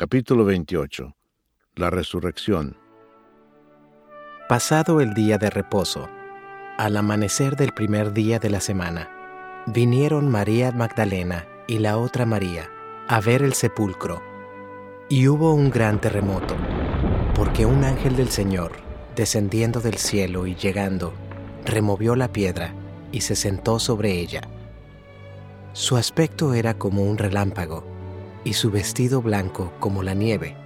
Capítulo 28. La resurrección. Pasado el día de reposo, al amanecer del primer día de la semana, vinieron María Magdalena y la otra María a ver el sepulcro. Y hubo un gran terremoto, porque un ángel del Señor, descendiendo del cielo y llegando, removió la piedra y se sentó sobre ella. Su aspecto era como un relámpago y su vestido blanco como la nieve.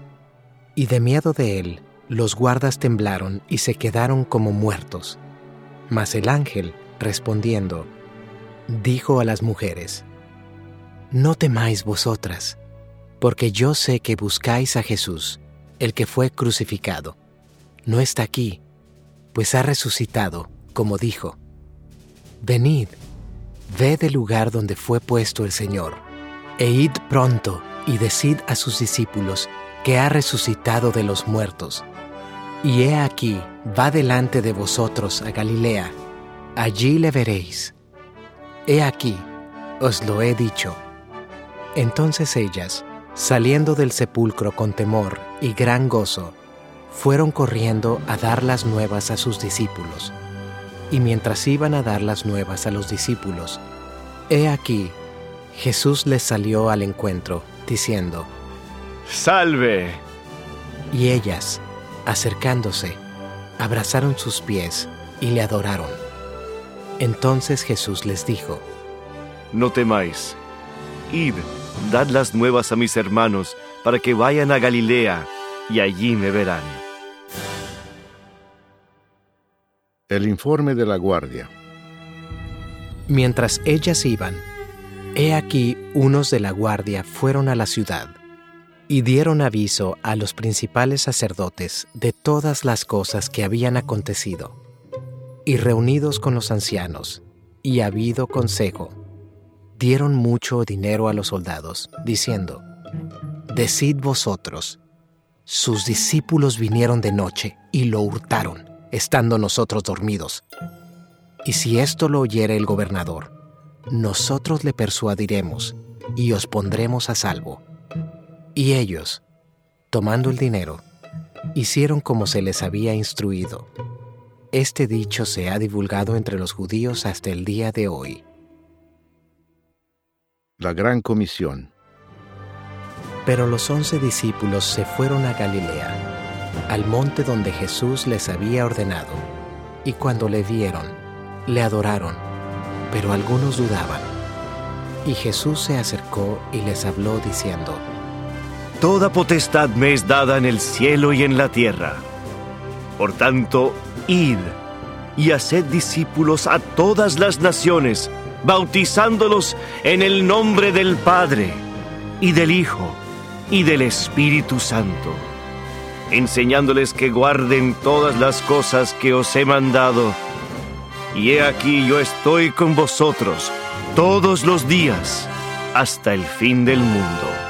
Y de miedo de él, los guardas temblaron y se quedaron como muertos. Mas el ángel, respondiendo, dijo a las mujeres, No temáis vosotras, porque yo sé que buscáis a Jesús, el que fue crucificado. No está aquí, pues ha resucitado, como dijo. Venid, ved el lugar donde fue puesto el Señor e id pronto y decid a sus discípulos que ha resucitado de los muertos. Y he aquí, va delante de vosotros a Galilea, allí le veréis. He aquí, os lo he dicho. Entonces ellas, saliendo del sepulcro con temor y gran gozo, fueron corriendo a dar las nuevas a sus discípulos. Y mientras iban a dar las nuevas a los discípulos, he aquí, Jesús les salió al encuentro, diciendo, Salve. Y ellas, acercándose, abrazaron sus pies y le adoraron. Entonces Jesús les dijo, No temáis, id, dad las nuevas a mis hermanos, para que vayan a Galilea, y allí me verán. El informe de la guardia. Mientras ellas iban, He aquí unos de la guardia fueron a la ciudad y dieron aviso a los principales sacerdotes de todas las cosas que habían acontecido. Y reunidos con los ancianos, y habido consejo, dieron mucho dinero a los soldados, diciendo, Decid vosotros, sus discípulos vinieron de noche y lo hurtaron, estando nosotros dormidos. Y si esto lo oyere el gobernador, nosotros le persuadiremos y os pondremos a salvo. Y ellos, tomando el dinero, hicieron como se les había instruido. Este dicho se ha divulgado entre los judíos hasta el día de hoy. La Gran Comisión. Pero los once discípulos se fueron a Galilea, al monte donde Jesús les había ordenado, y cuando le vieron, le adoraron pero algunos dudaban. Y Jesús se acercó y les habló diciendo, Toda potestad me es dada en el cielo y en la tierra. Por tanto, id y haced discípulos a todas las naciones, bautizándolos en el nombre del Padre, y del Hijo, y del Espíritu Santo, enseñándoles que guarden todas las cosas que os he mandado y he aquí yo estoy con vosotros todos los días hasta el fin del mundo.